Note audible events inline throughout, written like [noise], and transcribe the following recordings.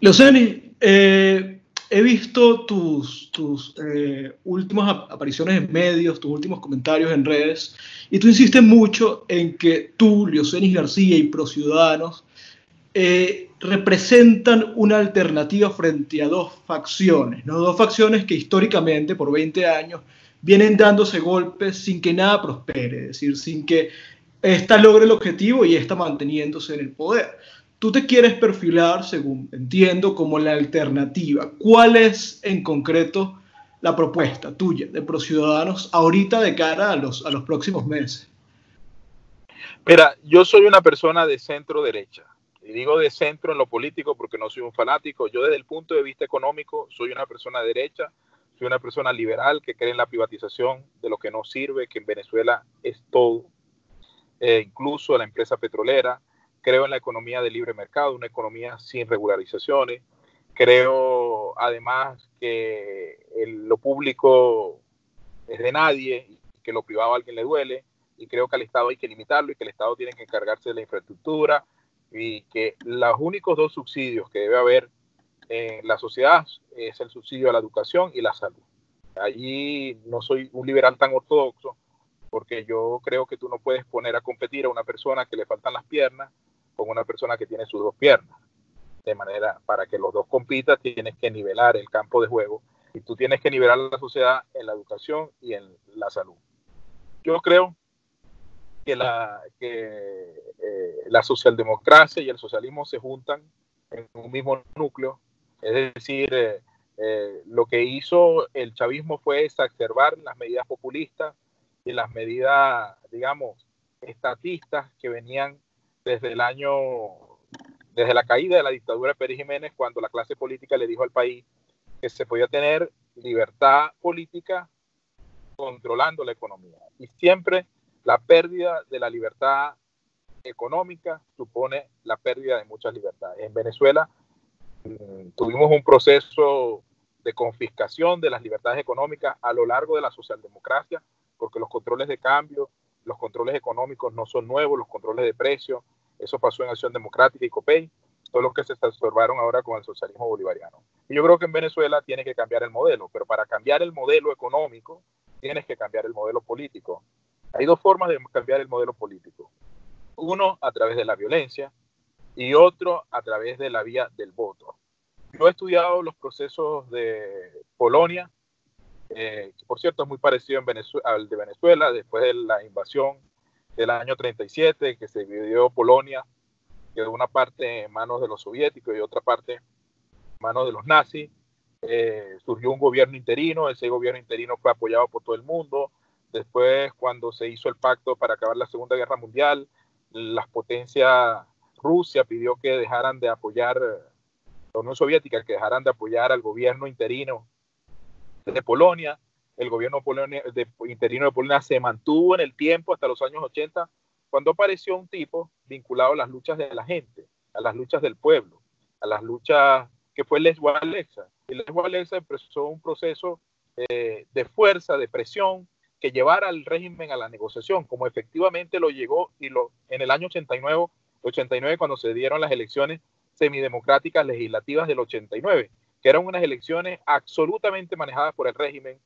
Leoceni, eh, he visto tus, tus eh, últimas apariciones en medios, tus últimos comentarios en redes, y tú insistes mucho en que tú, Leocenis García y ProCiudadanos eh, representan una alternativa frente a dos facciones, ¿no? dos facciones que históricamente, por 20 años, vienen dándose golpes sin que nada prospere, es decir, sin que esta logre el objetivo y esta manteniéndose en el poder. Tú te quieres perfilar, según entiendo, como la alternativa. ¿Cuál es en concreto la propuesta tuya de ProCiudadanos ahorita de cara a los, a los próximos meses? Mira, yo soy una persona de centro derecha. Y digo de centro en lo político porque no soy un fanático. Yo desde el punto de vista económico soy una persona derecha soy una persona liberal que cree en la privatización de lo que no sirve, que en Venezuela es todo, eh, incluso la empresa petrolera. Creo en la economía de libre mercado, una economía sin regularizaciones. Creo además que lo público es de nadie y que lo privado a alguien le duele. Y creo que al Estado hay que limitarlo y que el Estado tiene que encargarse de la infraestructura y que los únicos dos subsidios que debe haber en la sociedad es el subsidio a la educación y la salud. Allí no soy un liberal tan ortodoxo porque yo creo que tú no puedes poner a competir a una persona que le faltan las piernas con una persona que tiene sus dos piernas. De manera, para que los dos compitan, tienes que nivelar el campo de juego y tú tienes que nivelar la sociedad en la educación y en la salud. Yo creo que la, que, eh, la socialdemocracia y el socialismo se juntan en un mismo núcleo es decir, eh, eh, lo que hizo el chavismo fue exacerbar las medidas populistas y las medidas, digamos, estatistas que venían desde el año, desde la caída de la dictadura de Pérez Jiménez, cuando la clase política le dijo al país que se podía tener libertad política controlando la economía. Y siempre la pérdida de la libertad económica supone la pérdida de muchas libertades. En Venezuela Mm, tuvimos un proceso de confiscación de las libertades económicas a lo largo de la socialdemocracia, porque los controles de cambio, los controles económicos no son nuevos, los controles de precios, eso pasó en Acción Democrática y COPEI, todo lo que se observaron ahora con el socialismo bolivariano. Y yo creo que en Venezuela tiene que cambiar el modelo, pero para cambiar el modelo económico tienes que cambiar el modelo político. Hay dos formas de cambiar el modelo político. Uno, a través de la violencia, y otro a través de la vía del voto. Yo he estudiado los procesos de Polonia, eh, que por cierto es muy parecido al de Venezuela, después de la invasión del año 37, que se dividió Polonia, quedó una parte en manos de los soviéticos y otra parte en manos de los nazis. Eh, surgió un gobierno interino, ese gobierno interino fue apoyado por todo el mundo. Después, cuando se hizo el pacto para acabar la Segunda Guerra Mundial, las potencias Rusia pidió que dejaran de apoyar, la Unión Soviética, que dejaran de apoyar al gobierno interino de Polonia. El gobierno de, interino de Polonia se mantuvo en el tiempo hasta los años 80, cuando apareció un tipo vinculado a las luchas de la gente, a las luchas del pueblo, a las luchas que fue Les Wałęsa. Y Les Wałęsa empezó un proceso eh, de fuerza, de presión, que llevara al régimen a la negociación, como efectivamente lo llegó y lo, en el año 89 89 cuando se dieron las elecciones semidemocráticas legislativas del 89, que eran unas elecciones absolutamente manejadas por el régimen,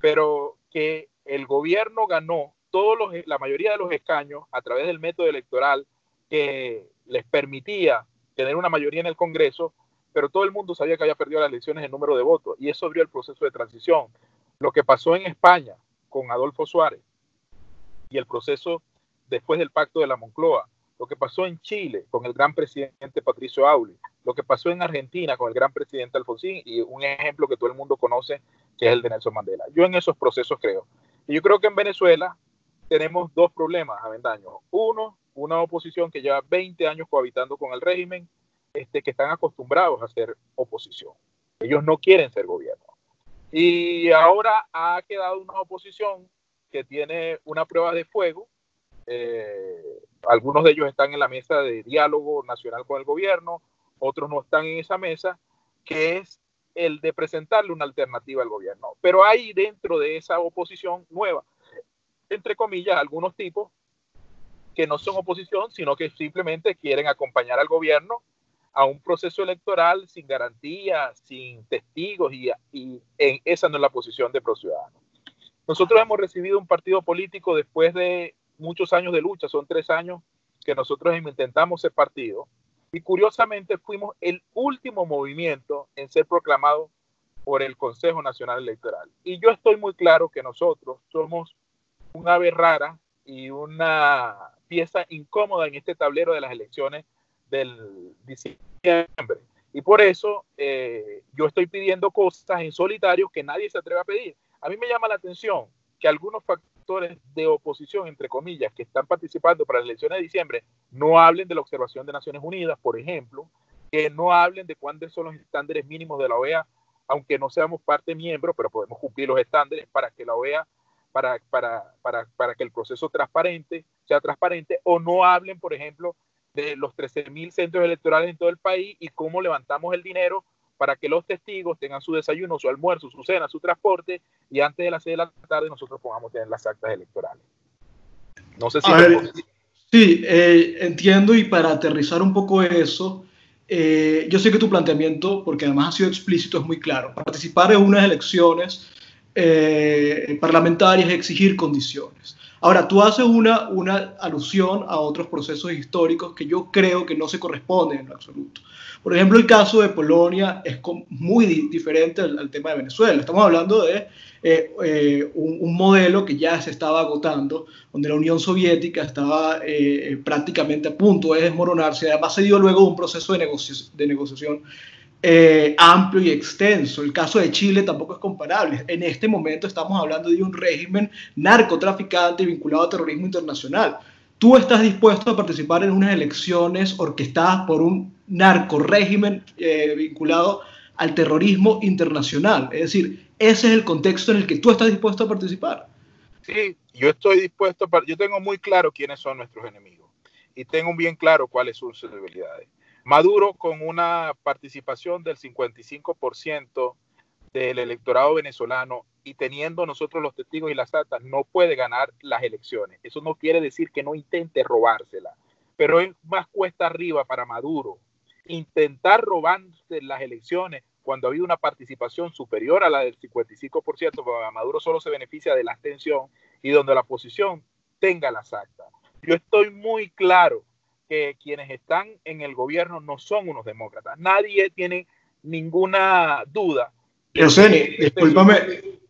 pero que el gobierno ganó todos los, la mayoría de los escaños a través del método electoral que les permitía tener una mayoría en el Congreso, pero todo el mundo sabía que había perdido las elecciones en número de votos y eso abrió el proceso de transición. Lo que pasó en España con Adolfo Suárez y el proceso después del pacto de la Moncloa, lo que pasó en Chile con el gran presidente Patricio Auli, lo que pasó en Argentina con el gran presidente Alfonsín y un ejemplo que todo el mundo conoce, que es el de Nelson Mandela. Yo en esos procesos creo. Y yo creo que en Venezuela tenemos dos problemas, Avendaño. Uno, una oposición que lleva 20 años cohabitando con el régimen, este, que están acostumbrados a ser oposición. Ellos no quieren ser gobierno. Y ahora ha quedado una oposición que tiene una prueba de fuego, eh, algunos de ellos están en la mesa de diálogo nacional con el gobierno, otros no están en esa mesa, que es el de presentarle una alternativa al gobierno. Pero hay dentro de esa oposición nueva, entre comillas, algunos tipos que no son oposición, sino que simplemente quieren acompañar al gobierno a un proceso electoral sin garantía, sin testigos y, y en, esa no es la posición de ProCiudadanos. Nosotros hemos recibido un partido político después de muchos años de lucha, son tres años que nosotros intentamos ser partido y curiosamente fuimos el último movimiento en ser proclamado por el Consejo Nacional Electoral. Y yo estoy muy claro que nosotros somos un ave rara y una pieza incómoda en este tablero de las elecciones del diciembre. Y por eso eh, yo estoy pidiendo cosas en solitario que nadie se atreve a pedir. A mí me llama la atención que algunos factores de oposición, entre comillas, que están participando para las elecciones de diciembre, no hablen de la observación de Naciones Unidas, por ejemplo, que no hablen de cuáles son los estándares mínimos de la OEA, aunque no seamos parte miembro, pero podemos cumplir los estándares para que la OEA, para, para, para, para que el proceso transparente sea transparente, o no hablen, por ejemplo, de los 13.000 centros electorales en todo el país y cómo levantamos el dinero para que los testigos tengan su desayuno, su almuerzo, su cena, su transporte y antes de las 6 de la tarde nosotros podamos tener las actas electorales. No sé si... sí, eh, entiendo y para aterrizar un poco eso, eh, yo sé que tu planteamiento, porque además ha sido explícito, es muy claro. Participar en unas elecciones eh, parlamentarias es exigir condiciones. Ahora, tú haces una, una alusión a otros procesos históricos que yo creo que no se corresponden en lo absoluto. Por ejemplo, el caso de Polonia es muy diferente al, tema de Venezuela. Estamos hablando de eh, eh, un, modelo que ya se estaba agotando, donde la Unión Soviética estaba eh, prácticamente a punto de desmoronarse. Además, se dio luego un proceso de negociación amplio y extenso. El caso de Chile tampoco es comparable. En este momento estamos hablando de un régimen narcotraficante vinculado a terrorismo internacional. Tú estás dispuesto a participar en unas elecciones orquestadas por un narco régimen eh, vinculado al terrorismo internacional. Es decir, ese es el contexto en el que tú estás dispuesto a participar. Sí, yo estoy dispuesto, yo tengo muy claro quiénes son nuestros enemigos y tengo bien claro cuáles son sus debilidades. Maduro con una participación del 55% del electorado venezolano y teniendo nosotros los testigos y las actas, no puede ganar las elecciones. Eso no quiere decir que no intente robársela, pero es más cuesta arriba para Maduro intentar robarse las elecciones cuando ha habido una participación superior a la del 55%, porque Maduro solo se beneficia de la abstención y donde la oposición tenga las actas. Yo estoy muy claro que quienes están en el gobierno no son unos demócratas. Nadie tiene ninguna duda. Pero, Seni, discúlpame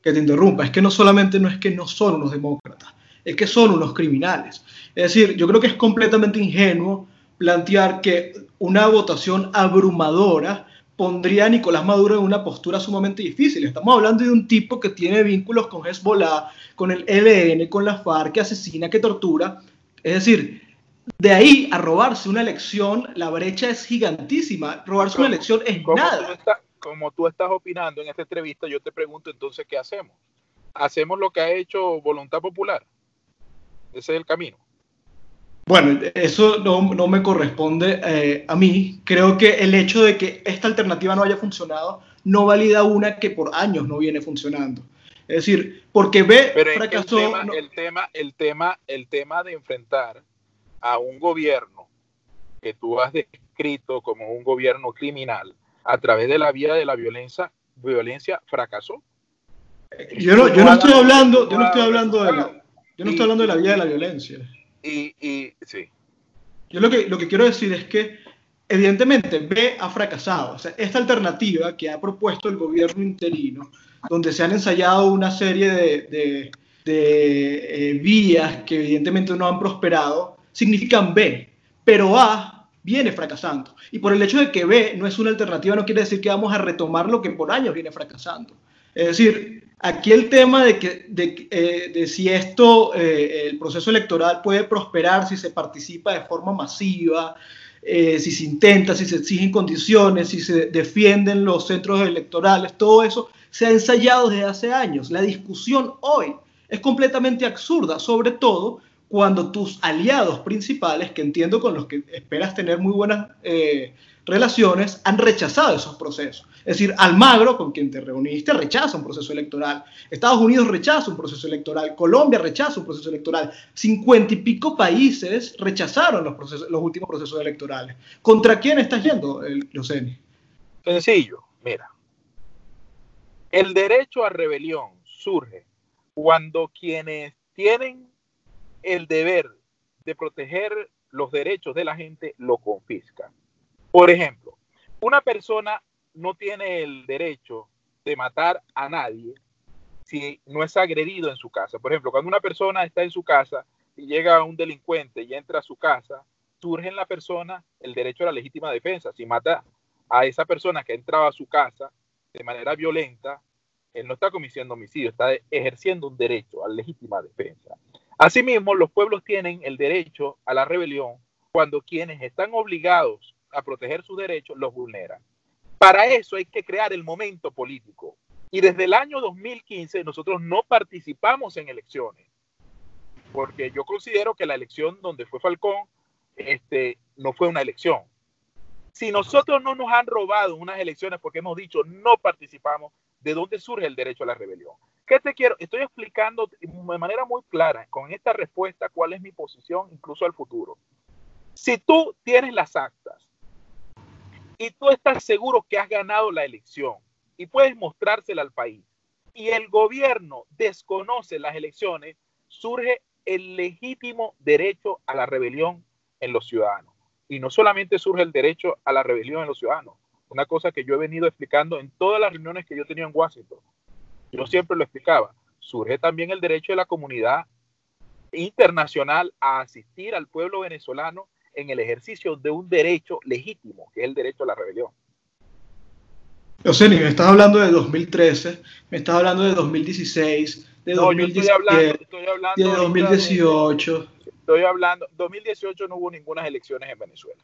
que te interrumpa, es que no solamente no es que no son unos demócratas, es que son unos criminales. Es decir, yo creo que es completamente ingenuo plantear que una votación abrumadora pondría a Nicolás Maduro en una postura sumamente difícil. Estamos hablando de un tipo que tiene vínculos con Hezbollah, con el ELN, con la FARC, que asesina, que tortura. Es decir, de ahí a robarse una elección, la brecha es gigantísima. Robarse una elección es nada. como tú estás opinando en esta entrevista, yo te pregunto entonces, ¿qué hacemos? ¿Hacemos lo que ha hecho Voluntad Popular? Ese es el camino. Bueno, eso no, me corresponde eh, a mí. Creo que el hecho de que esta alternativa no haya funcionado no valida una que por años no viene funcionando. Es decir, porque B fracasó. El tema, el tema, el tema, el tema de enfrentar a un gobierno que tú has descrito como un gobierno criminal a través de la vía de la violencia, violencia fracasó. Yo no, yo no estoy hablando, yo no estoy hablando de la, yo no estoy hablando de la vía de la violencia. Y, y sí. Yo lo que, lo que quiero decir es que, evidentemente, B ha fracasado. O sea, esta alternativa que ha propuesto el gobierno interino, donde se han ensayado una serie de, de, de eh, vías que evidentemente no han prosperado, significan B. Pero A viene fracasando. Y por el hecho de que B no es una alternativa, no quiere decir que vamos a retomar lo que por años viene fracasando. Es decir, Aquí el tema de, que, de, eh, si esto, eh, el proceso electoral puede prosperar, si se participa de forma masiva, eh, si se intenta, si se exigen condiciones, si se defienden los centros electorales, todo eso se ha ensayado desde hace años. La discusión hoy es completamente absurda, sobre todo cuando tus aliados principales, que entiendo con los que esperas tener muy buenas eh, relaciones, han rechazado esos procesos. Es decir, Almagro, con quien te reuniste, rechaza un proceso electoral. Estados Unidos rechaza un proceso electoral. Colombia rechaza un proceso electoral. Cincuenta y pico países rechazaron los, últimos procesos electorales. ¿Contra quién estás yendo, Luceni? Sencillo, mira. El derecho a rebelión surge cuando quienes tienen el deber de proteger los derechos de la gente lo confiscan. Por ejemplo, una persona no tiene el derecho de matar a nadie si no es agredido en su casa. Por ejemplo, cuando una persona está en su casa y llega un delincuente y entra a su casa, surge en la persona el derecho a la legítima defensa. Si mata a esa persona que ha entrado a su casa de manera violenta, él no está cometiendo homicidio, está ejerciendo un derecho a la legítima defensa. Asimismo, los pueblos tienen el derecho a la rebelión cuando quienes están obligados a proteger sus derechos los vulneran. Para eso hay que crear el momento político. Y desde el año 2015 nosotros no participamos en elecciones, porque yo considero que la elección donde fue Falcón este, no fue una elección. Si nosotros no nos han robado unas elecciones porque hemos dicho no participamos, ¿de dónde surge el derecho a la rebelión? ¿Qué te quiero? Estoy explicando de manera muy clara con esta respuesta cuál es mi posición incluso al futuro. Si tú tienes las actas y tú estás seguro que has ganado la elección y puedes mostrársela al país y el gobierno desconoce las elecciones, surge el legítimo derecho a la rebelión en los ciudadanos. Y no solamente surge el derecho a la rebelión en los ciudadanos, una cosa que yo he venido explicando en todas las reuniones que yo he tenido en Washington yo siempre lo explicaba, surge también el derecho de la comunidad internacional a asistir al pueblo venezolano en el ejercicio de un derecho legítimo, que es el derecho a la rebelión. José, me estás hablando de 2013, me estás hablando de 2016, de no, 2017, hablando, estoy hablando de 2018. Estoy hablando, 2018 no hubo ninguna elecciones en Venezuela.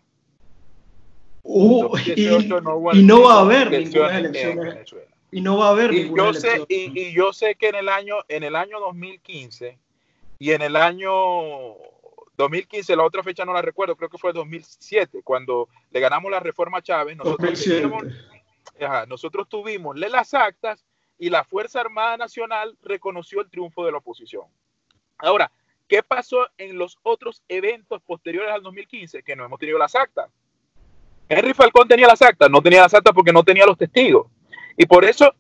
Uh, y, no va a haber ninguna elecciones en Venezuela y no va a haber y yo sé y, yo sé que en el año en el año 2015 y en el año 2015 la otra fecha no la recuerdo creo que fue 2007 cuando le ganamos la reforma a Chávez nosotros tuvimos, nosotros tuvimos las actas y la Fuerza Armada Nacional reconoció el triunfo de la oposición. Ahora ¿qué pasó en los otros eventos posteriores al 2015 que no hemos tenido las actas. Henry Falcón tenía las actas no tenía las actas porque no tenía los testigos y por eso,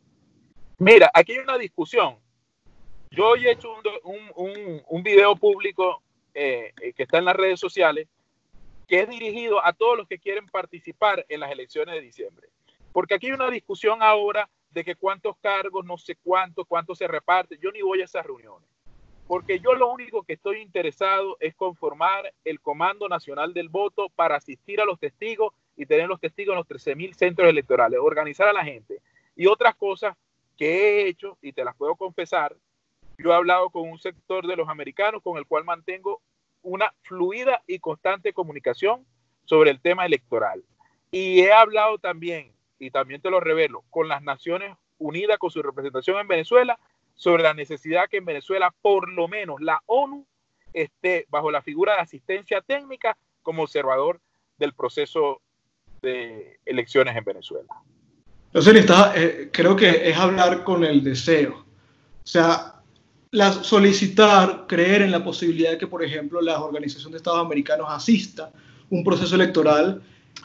mira, aquí hay una discusión. Yo hoy he hecho un, un, video público eh, eh, que está en las redes sociales que es dirigido a todos los que quieren participar en las elecciones de diciembre. Porque aquí hay una discusión ahora de que cuántos cargos, no sé cuántos, cuánto se reparte. Yo ni voy a esas reuniones. Porque yo lo único que estoy interesado es conformar el Comando Nacional del Voto para asistir a los testigos y tener los testigos en los 13.000 centros electorales, organizar a la gente, y otras cosas que he hecho, y te las puedo confesar, yo he hablado con un sector de los americanos con el cual mantengo una fluida y constante comunicación sobre el tema electoral. Y he hablado también, y también te lo revelo, con las Naciones Unidas, con su representación en Venezuela, sobre la necesidad que en Venezuela, por lo menos la ONU, esté bajo la figura de asistencia técnica como observador del proceso de elecciones en Venezuela. Entonces, eh, creo que es hablar con el deseo. O sea, la, solicitar, creer en la posibilidad de que, por ejemplo, la Organización de Estados Americanos asista un proceso electoral.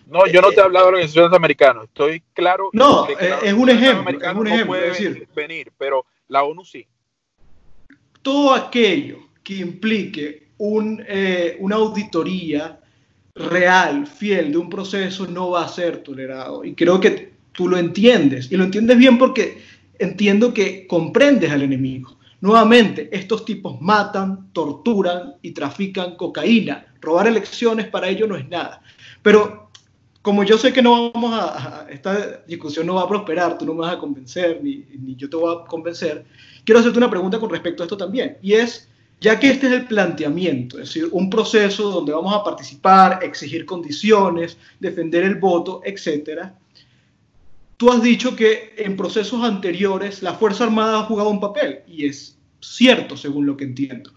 No, yo no te he hablado de organizaciones americanas. Estoy claro. No, eh, es, un ejemplo. Es un ejemplo. No decir, venir, pero la ONU sí. Todo aquello que implique un, eh, una auditoría real, fiel de un proceso, no va a ser tolerado. Y creo que tú lo entiendes y lo entiendes bien porque entiendo que comprendes al enemigo. Nuevamente, estos tipos matan, torturan y trafican cocaína. Robar elecciones para ellos no es nada. Pero como yo sé que no vamos a, esta discusión no va a prosperar, tú no me vas a convencer, ni, ni yo te voy a convencer, quiero hacerte una pregunta con respecto a esto también. Y es, ya que este es el planteamiento, es decir, un proceso donde vamos a participar, exigir condiciones, defender el voto, etcétera, Tú has dicho que en procesos anteriores la Fuerza Armada ha jugado un papel, y es cierto según lo que entiendo.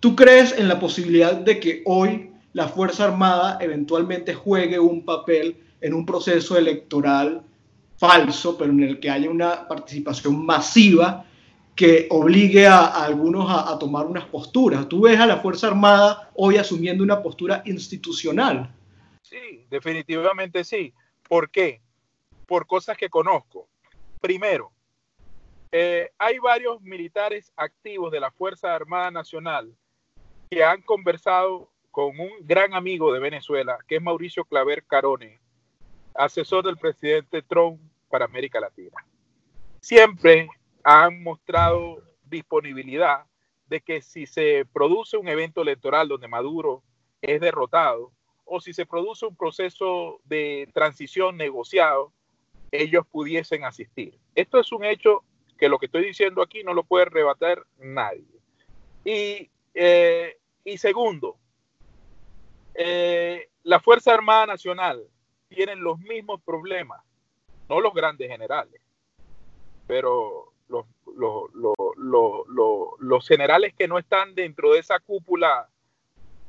¿Tú crees en la posibilidad de que hoy la Fuerza Armada eventualmente juegue un papel en un proceso electoral falso, pero en el que haya una participación masiva que obligue a, algunos a, tomar unas posturas. Tú ves a la Fuerza Armada hoy asumiendo una postura institucional. Sí, definitivamente sí. ¿Por qué? Por cosas que conozco. Primero, eh, hay varios militares activos de la Fuerza Armada Nacional que han conversado con un gran amigo de Venezuela, que es Mauricio Claver Carone, asesor del presidente Trump para América Latina. Siempre han mostrado disponibilidad de que si se produce un evento electoral donde Maduro es derrotado o si se produce un proceso de transición negociado, ellos pudiesen asistir. Esto es un hecho que lo que estoy diciendo aquí no lo puede rebatir nadie. Y, eh, y segundo, eh, la Fuerza Armada Nacional tiene los mismos problemas no los grandes generales, pero los, los, generales que no están dentro de esa cúpula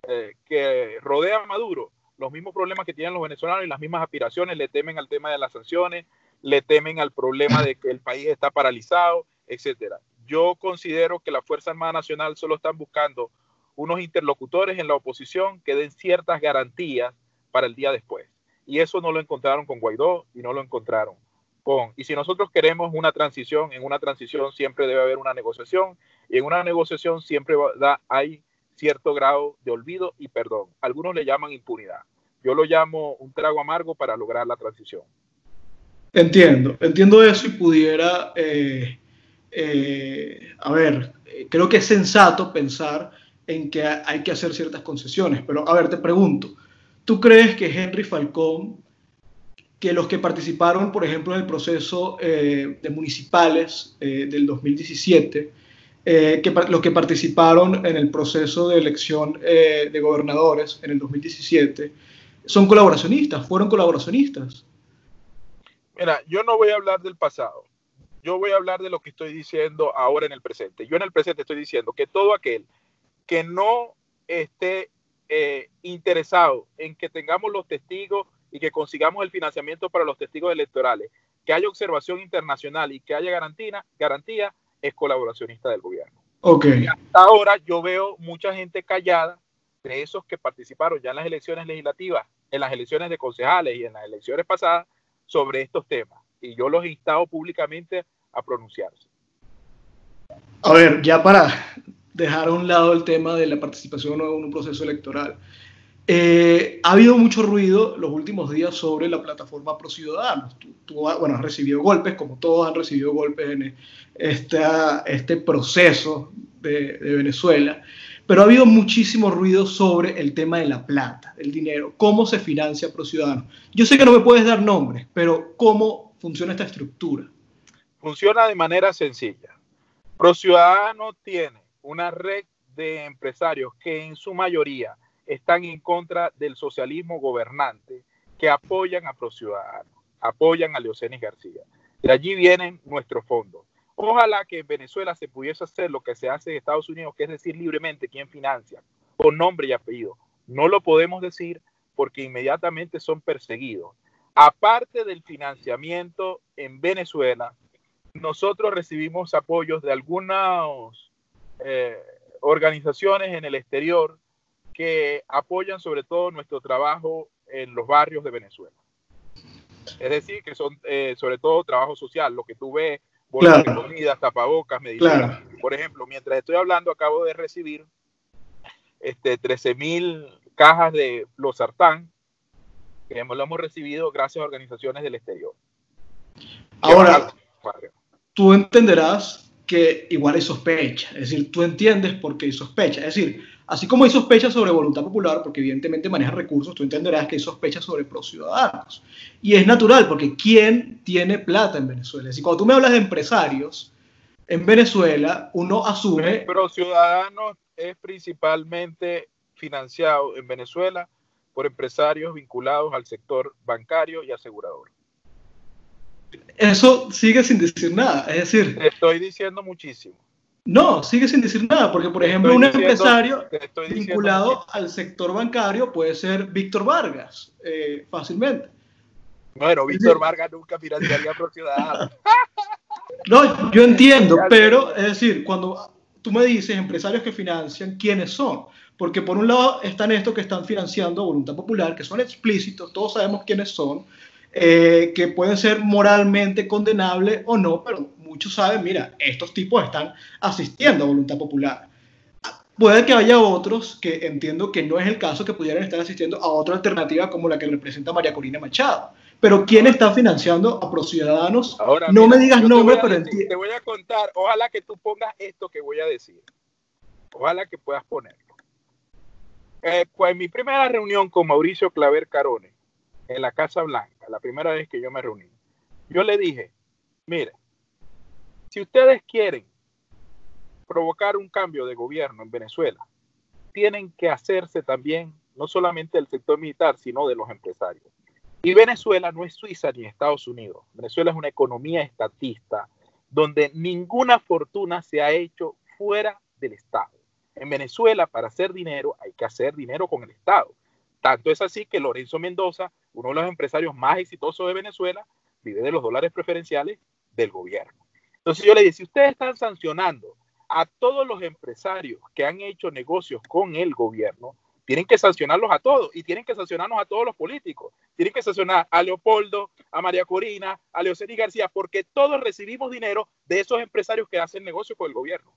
eh, que rodea a Maduro, los mismos problemas que tienen los venezolanos y las mismas aspiraciones, le temen al tema de las sanciones, le temen al problema de que el país está paralizado, etcétera. Yo considero que la Fuerza Armada Nacional solo están buscando unos interlocutores en la oposición que den ciertas garantías para el día después. Y eso no lo encontraron con Guaidó y no lo encontraron con. Y si nosotros queremos una transición, en una transición siempre debe haber una negociación y en una negociación siempre da, hay cierto grado de olvido y perdón. Algunos le llaman impunidad. Yo lo llamo un trago amargo para lograr la transición. Entiendo, entiendo eso y pudiera, eh, eh, a ver, creo que es sensato pensar en que hay que hacer ciertas concesiones, pero a ver, te pregunto, ¿Tú crees que Henry Falcón, que los que participaron, por ejemplo, en el proceso eh, de municipales del 2017, eh, que los que participaron en el proceso de elección de gobernadores en el 2017, son colaboracionistas, fueron colaboracionistas? Mira, yo no voy a hablar del pasado. Yo voy a hablar de lo que estoy diciendo ahora en el presente. Yo en el presente estoy diciendo que todo aquel que no esté eh, interesado en que tengamos los testigos y que consigamos el financiamiento para los testigos electorales, que haya observación internacional y que haya garantía, garantía es colaboracionista del gobierno. Okay. hasta ahora yo veo mucha gente callada de esos que participaron ya en las elecciones legislativas, en las elecciones de concejales y en las elecciones pasadas sobre estos temas. Y yo los he instado públicamente a pronunciarse. A ver, ya para dejar a un lado el tema de la participación en un proceso electoral. Eh, ha habido mucho ruido los últimos días sobre la plataforma Pro Ciudadanos. Tú, bueno, has recibido golpes, como todos han recibido golpes en esta, este proceso de, Venezuela, pero ha habido muchísimo ruido sobre el tema de la plata, el dinero, cómo se financia Pro Ciudadanos. Yo sé que no me puedes dar nombres, pero ¿cómo funciona esta estructura? Funciona de manera sencilla. Pro Ciudadanos tiene una red de empresarios que en su mayoría están en contra del socialismo gobernante, que apoyan a ProCiudadanos, apoyan a Leocenis García. De allí vienen nuestros fondos. Ojalá que en Venezuela se pudiese hacer lo que se hace en Estados Unidos, que es decir libremente quién financia, con nombre y apellido. No lo podemos decir porque inmediatamente son perseguidos. Aparte del financiamiento en Venezuela, nosotros recibimos apoyos de algunos eh, organizaciones en el exterior que apoyan sobre todo nuestro trabajo en los barrios de Venezuela. Es decir, que son eh, sobre todo trabajo social, lo que tú ves, bolsas de comida, tapabocas, medicinas. Por ejemplo, mientras estoy hablando, acabo de recibir este, 13 mil cajas de los sartán, que lo hemos recibido gracias a organizaciones del exterior. Ahora, tú entenderás que igual hay sospecha. Es decir, tú entiendes por qué hay sospecha. Es decir, así como hay sospecha sobre voluntad popular, porque evidentemente maneja recursos, tú entenderás que hay sospecha sobre pro ciudadanos. Y es natural, porque ¿quién tiene plata en Venezuela? Decir, cuando tú me hablas de empresarios en Venezuela, uno asume... Pro ciudadanos es principalmente financiado en Venezuela por empresarios vinculados al sector bancario y asegurador eso sigue sin decir nada. Es decir, estoy diciendo muchísimo. No, sigue sin decir nada, porque por ejemplo un empresario vinculado al sector bancario puede ser Víctor Vargas, eh, fácilmente. Bueno, Víctor Vargas nunca financiaría a [laughs] No, yo entiendo, pero es decir, cuando tú me dices empresarios que financian, ¿quiénes son? Porque por un lado están estos que están financiando Voluntad Popular, que son explícitos, todos sabemos quiénes son, eh, que pueden ser moralmente condenables o no, pero muchos saben, mira, estos tipos están asistiendo a Voluntad Popular. Puede que haya otros que entiendo que no es el caso, que pudieran estar asistiendo a otra alternativa como la que representa María Corina Machado. Pero ¿quién está financiando a Prociudadanos? Ahora, no me digas nombre, pero entiendo. Te voy a contar, ojalá que tú pongas esto que voy a decir. Ojalá que puedas ponerlo. Eh, pues en mi primera reunión con Mauricio Claver Carone, en la Casa Blanca, la primera vez que yo me reuní, yo le dije, mire, si ustedes quieren provocar un cambio de gobierno en Venezuela, tienen que hacerse también no solamente del sector militar, sino de los empresarios. Y Venezuela no es Suiza ni Estados Unidos. Venezuela es una economía estatista donde ninguna fortuna se ha hecho fuera del Estado. En Venezuela, para hacer dinero, hay que hacer dinero con el Estado. Tanto es así que Lorenzo Mendoza, uno de los empresarios más exitosos de Venezuela, vive de los dólares preferenciales del gobierno. Entonces yo le dije, si ustedes están sancionando a todos los empresarios que han hecho negocios con el gobierno, tienen que sancionarlos a todos y tienen que sancionarnos a todos los políticos. Tienen que sancionar a Leopoldo, a María Corina, a Leoceni García, porque todos recibimos dinero de esos empresarios que hacen negocios con el gobierno.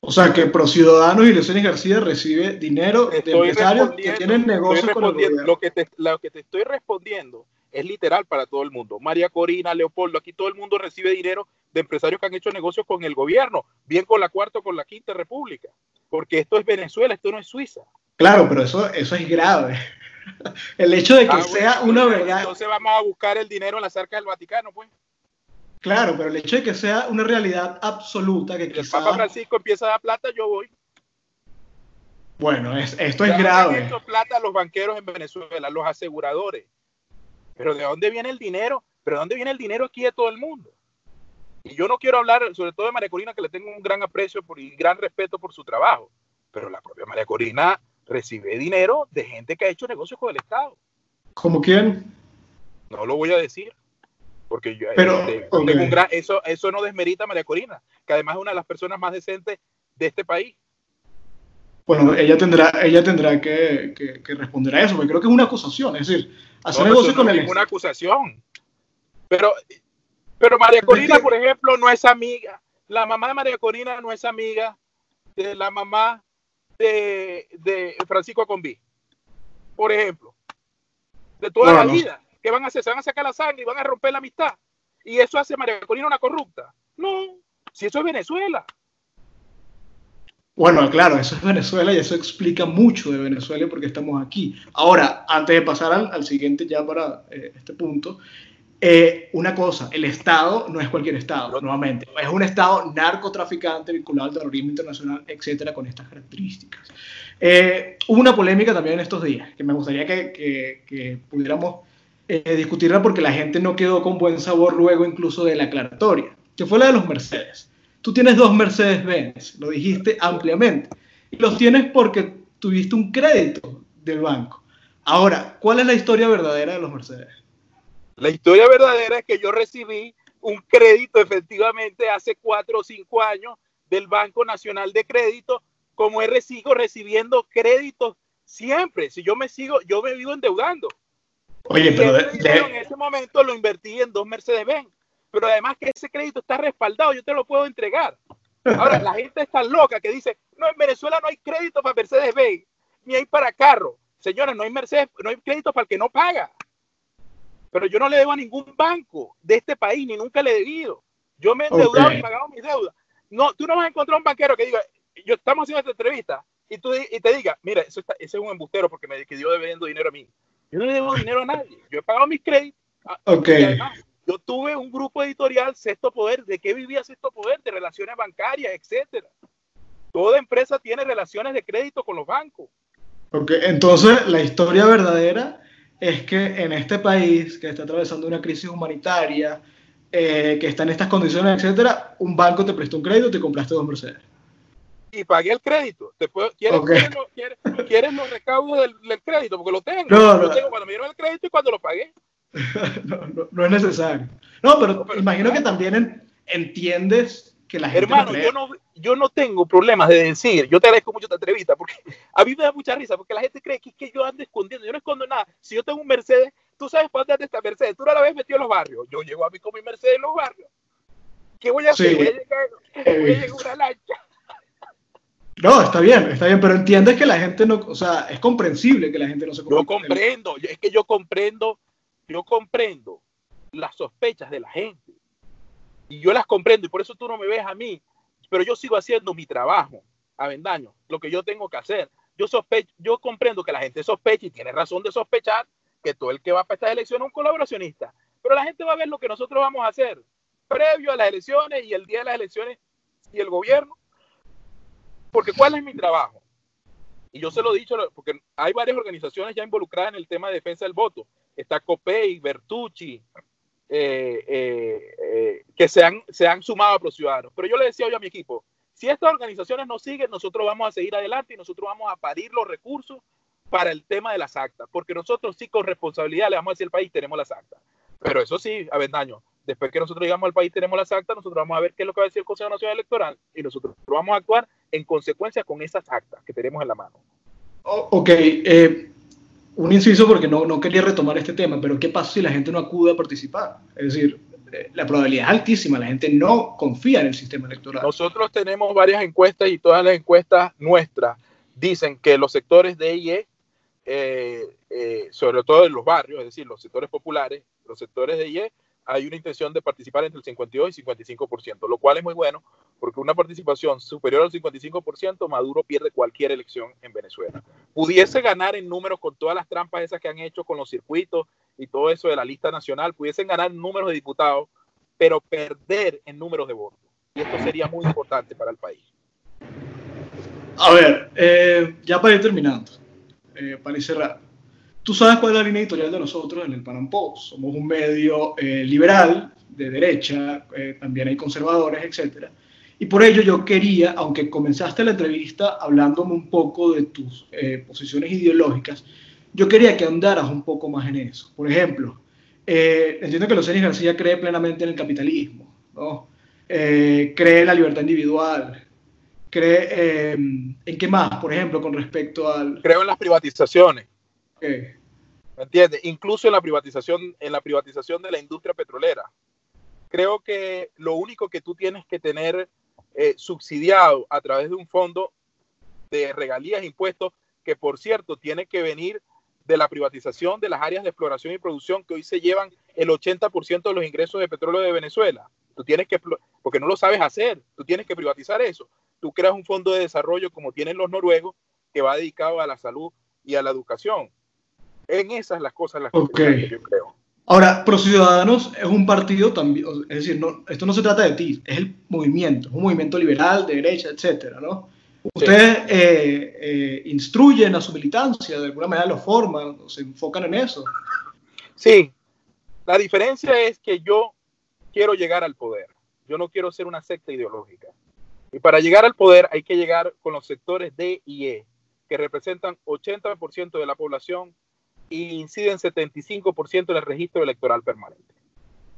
O sea, que Ciudadanos y Leoceni García recibe dinero de empresarios que tienen negocios con el gobierno. Lo que, te, lo que te estoy respondiendo es literal para todo el mundo. María Corina, Leopoldo, aquí todo el mundo recibe dinero de empresarios que han hecho negocios con el gobierno, bien con la cuarta o con la quinta república, porque esto es Venezuela, esto no es Suiza. Claro, pero eso, eso es grave. [laughs] El hecho de que ah, sea una verdad. Entonces vamos a buscar el dinero en las arcas del Vaticano, pues. Claro, pero el hecho de que sea una realidad absoluta, que el Papa Francisco empieza a dar plata, yo voy. Bueno, esto es grave. plata a los banqueros en Venezuela, los aseguradores. Pero ¿de dónde viene el dinero? ¿Pero de dónde viene el dinero aquí de todo el mundo? Y yo no quiero hablar, sobre todo de María Corina, que le tengo un gran aprecio por, y gran respeto por su trabajo. Pero la propia María Corina recibe dinero de gente que ha hecho negocios con el Estado. ¿Cómo quién? No lo voy a decir porque yo, Pero, este, eso, eso no desmerita a María Corina, que además es una de las personas más decentes de este país. Bueno, ella tendrá, ella tendrá que, que, responder a eso, porque creo que es una acusación, es decir, hacer negocio con no Es una acusación. Pero, pero María Corina, por ejemplo, no es amiga. La mamá de María Corina no es amiga de la mamá de, de Francisco Conví, por ejemplo. De toda la vida. ¿Qué van a hacer? Se van a sacar la sangre y van a romper la amistad. Y eso hace María Corina una corrupta. No, si eso es Venezuela. Bueno, claro, eso es Venezuela y eso explica mucho de Venezuela porque estamos aquí. Ahora, antes de pasar al, siguiente ya para eh, este punto, eh, una cosa, el Estado no es cualquier Estado, nuevamente. Es un Estado narcotraficante vinculado al terrorismo internacional, etcétera, con estas características. Eh, hubo una polémica también en estos días que me gustaría que, que pudiéramos eh, discutirla porque la gente no quedó con buen sabor luego incluso de la aclaratoria, que fue la de los Mercedes. Tú tienes dos Mercedes-Benz, lo dijiste ampliamente, y los tienes porque tuviste un crédito del banco. Ahora, ¿cuál es la historia verdadera de los Mercedes? La historia verdadera es que yo recibí un crédito efectivamente hace cuatro o cinco años del Banco Nacional de Crédito, como he sigo recibiendo créditos siempre. Si yo me sigo, yo me vivo endeudando. Oye, pero en ese momento lo invertí en dos Mercedes-Benz, pero además que ese crédito está respaldado, yo te lo puedo entregar. Ahora, la gente está loca que dice, no, en Venezuela no hay crédito para Mercedes-Benz, ni hay para carro. Señores, no hay Mercedes, no hay crédito para el que no paga. Pero yo no le debo a ningún banco de este país, ni nunca le he debido. Yo me he endeudado y pagado mis deudas. No, tú no vas a encontrar un banquero que diga, yo estamos haciendo esta entrevista y, tú, y te diga, mira, eso está, ese es un embustero porque me dio debiendo dinero a mí. Yo no le debo dinero a nadie. Yo he pagado mis créditos. Ah, ok. Yo tuve un grupo editorial, Sexto Poder. ¿De qué vivía Sexto Poder? De relaciones bancarias, etcétera. Toda empresa tiene relaciones de crédito con los bancos. Ok, entonces la historia verdadera es que en este país que está atravesando una crisis humanitaria, eh, que está en estas condiciones, etcétera, un banco te prestó un crédito y te compraste dos Mercedes. Y pagué el crédito. ¿quieres, ¿quieres, los, recaudos del, crédito? Porque lo tengo. No, lo tengo cuando me dieron el crédito y cuando lo pagué. [laughs] no, no, es necesario. No, pero, imagino que también entiendes que la gente. Hermano, yo no, yo no tengo problemas de decir, yo te agradezco mucho esta entrevista, porque [laughs] a mí me da mucha risa, porque la gente cree que, es que yo ando escondiendo. Yo no escondo nada. Si yo tengo un Mercedes, tú sabes cuánto de esta Mercedes. Tú no la vez metido en los barrios. Yo llego a mí con mi Mercedes en los barrios. ¿Qué voy a hacer? Voy a llegar, voy a llegar una lancha. No, está bien, está bien, pero entiendes que la gente no, o sea, es comprensible que la gente no se Yo comprendo, es que yo comprendo, yo comprendo las sospechas de la gente. Y yo las comprendo, y por eso tú no me ves a mí, pero yo sigo haciendo mi trabajo, Avendaño, lo que yo tengo que hacer. Yo sospecho, comprendo que la gente sospecha y tiene razón de sospechar que todo el que va para estas elecciones es un colaboracionista. Pero la gente va a ver lo que nosotros vamos a hacer previo a las elecciones y el día de las elecciones y el gobierno. Porque ¿cuál es mi trabajo? Y yo se lo he dicho, porque hay varias organizaciones ya involucradas en el tema de defensa del voto. Está COPEI, Bertucci, eh, eh, eh, que se han, se han sumado a los ciudadanos. Pero yo le decía hoy a mi equipo, si estas organizaciones no siguen, nosotros vamos a seguir adelante y nosotros vamos a parir los recursos para el tema de las actas, porque nosotros sí con responsabilidad le vamos a decir al país, tenemos las actas. Pero eso sí, Avendaño, después que nosotros digamos al país tenemos las actas, nosotros vamos a ver qué es lo que va a decir el Consejo Nacional Electoral y nosotros vamos a actuar en consecuencia con esas actas que tenemos en la mano. ok, eh, un inciso porque no, quería retomar este tema, pero ¿qué pasa si la gente no acude a participar? Es decir, eh, la probabilidad es altísima, la gente no confía en el sistema electoral. Nosotros tenemos varias encuestas y todas las encuestas nuestras dicen que los sectores de IE eh, eh, sobre todo en los barrios, es decir, los sectores populares, los sectores de IE, hay una intención de participar entre el 52 y 55%, lo cual es muy bueno porque una participación superior al 55%, Maduro pierde cualquier elección en Venezuela. Pudiese ganar en números con todas las trampas esas que han hecho con los circuitos y todo eso de la lista nacional, pudiesen ganar números de diputados, pero perder en números de votos. Y esto sería muy importante para el país. A ver, eh, ya para ir terminando, eh, para cerrar. Tú sabes cuál es la línea editorial de nosotros en el Panam Post. Somos un medio eh, liberal, de derecha, eh, también hay conservadores, etc. Y por ello yo quería, aunque comenzaste la entrevista hablándome un poco de tus eh, posiciones ideológicas, yo quería que andaras un poco más en eso. Por ejemplo, entiendo que Lucenis García cree plenamente en el capitalismo, ¿no? cree en la libertad individual, cree eh, en qué más, por ejemplo, con respecto al... Creo en las privatizaciones. ¿Me entiendes? Incluso en la privatización, en la privatización de la industria petrolera. Creo que lo único que tú tienes que tener eh, subsidiado a través de un fondo de regalías e impuestos, que por cierto tiene que venir de la privatización de las áreas de exploración y producción que hoy se llevan el 80% de los ingresos de petróleo de Venezuela. Tú tienes que, porque no lo sabes hacer, tú tienes que privatizar eso tú creas un fondo de desarrollo como tienen los noruegos que va dedicado a la salud y a la educación. En esas las cosas las que yo creo. Ahora, Pro Ciudadanos es un partido también, es decir, no, esto no se trata de ti, es el movimiento, es un movimiento liberal, de derecha, etcétera, ¿no? Ustedes eh, eh, instruyen a su militancia, de alguna manera lo forman, se enfocan en eso. Sí, la diferencia es que yo quiero llegar al poder, yo no quiero ser una secta ideológica. Y para llegar al poder hay que llegar con los sectores D y E, que representan 80% de la población y inciden 75% del registro electoral permanente.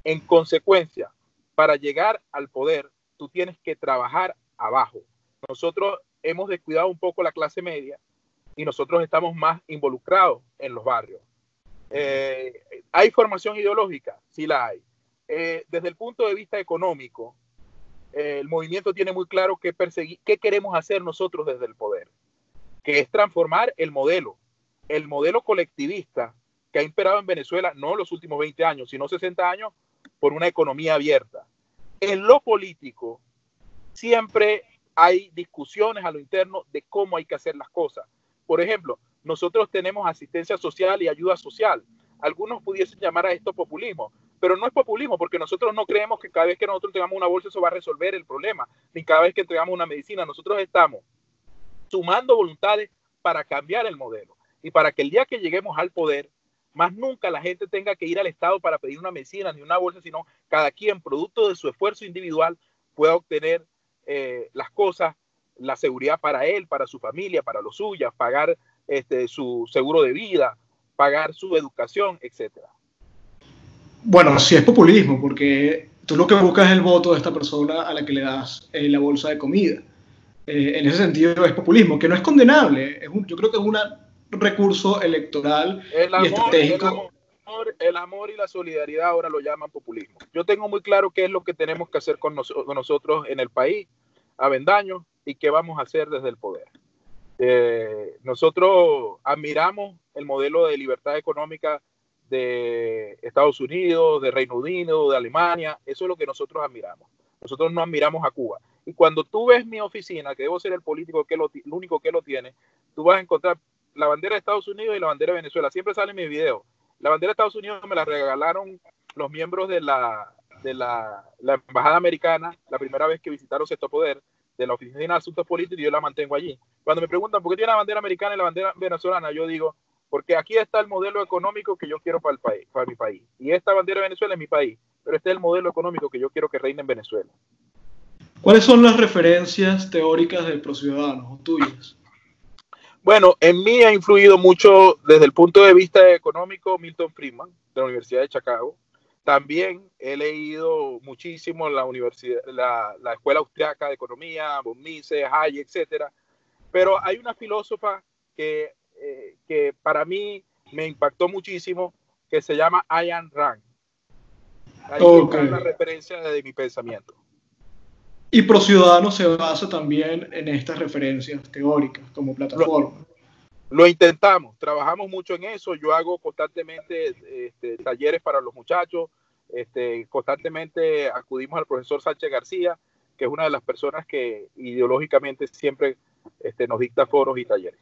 En consecuencia, para llegar al poder, tú tienes que trabajar abajo. Nosotros hemos descuidado un poco la clase media y nosotros estamos más involucrados en los barrios. Eh, ¿Hay formación ideológica? Sí la hay. Eh, desde el punto de vista económico, el movimiento tiene muy claro qué, qué queremos hacer nosotros desde el poder, que es transformar el modelo, el modelo colectivista que ha imperado en Venezuela no los últimos 20 años, sino 60 años, por una economía abierta. En lo político siempre hay discusiones a lo interno de cómo hay que hacer las cosas. Por ejemplo, nosotros tenemos asistencia social y ayuda social. Algunos pudiesen llamar a esto populismo, pero no es populismo porque nosotros no creemos que cada vez que nosotros tengamos una bolsa eso va a resolver el problema, ni cada vez que entregamos una medicina. Nosotros estamos sumando voluntades para cambiar el modelo y para que el día que lleguemos al poder más nunca la gente tenga que ir al Estado para pedir una medicina ni una bolsa, sino cada quien, producto de su esfuerzo individual, pueda obtener eh, las cosas, la seguridad para él, para su familia, para los suyos, pagar este, su seguro de vida, pagar su educación, etcétera. Bueno, sí es populismo, porque tú lo que buscas es el voto de esta persona a la que le das eh, la bolsa de comida. Eh, en ese sentido es populismo, que no es condenable. Yo creo que es un recurso electoral y estratégico. El amor, y la solidaridad ahora lo llaman populismo. Yo tengo muy claro qué es lo que tenemos que hacer con, nosotros en el país, a Vendaño, y qué vamos a hacer desde el poder. Eh, nosotros admiramos el modelo de libertad económica de Estados Unidos, de Reino Unido, de Alemania. Eso es lo que nosotros admiramos. Nosotros no admiramos a Cuba. Y cuando tú ves mi oficina, que debo ser el político que lo, el único que lo tiene, tú vas a encontrar la bandera de Estados Unidos y la bandera de Venezuela. Siempre sale en mi video. La bandera de Estados Unidos me la regalaron los miembros de la, de la, Embajada Americana la primera vez que visitaron Sexto Poder, de la Oficina de Asuntos Políticos, y yo la mantengo allí. Cuando me preguntan por qué tiene la bandera americana y la bandera venezolana, yo digo, porque aquí está el modelo económico que yo quiero para, el país, para mi país. Y esta bandera de Venezuela es mi país, pero este es el modelo económico que yo quiero que reine en Venezuela. ¿Cuáles son las referencias teóricas del ProCiudadano tuyas? Bueno, en mí ha influido mucho desde el punto de vista económico Milton Friedman de la Universidad de Chicago. También he leído muchísimo la universidad, la, la Escuela Austriaca de Economía, von Mises, Hayek, etcétera. Pero hay una filósofa que, eh, que para mí me impactó muchísimo, que se llama Ayn Rand. Ahí okay. una referencia de mi pensamiento. Y ProCiudadano se basa también en estas referencias teóricas como plataforma. Lo, intentamos, trabajamos mucho en eso. Yo hago constantemente este, talleres para los muchachos. Este, constantemente acudimos al profesor Sánchez García, que es una de las personas que ideológicamente siempre este, nos dicta foros y talleres.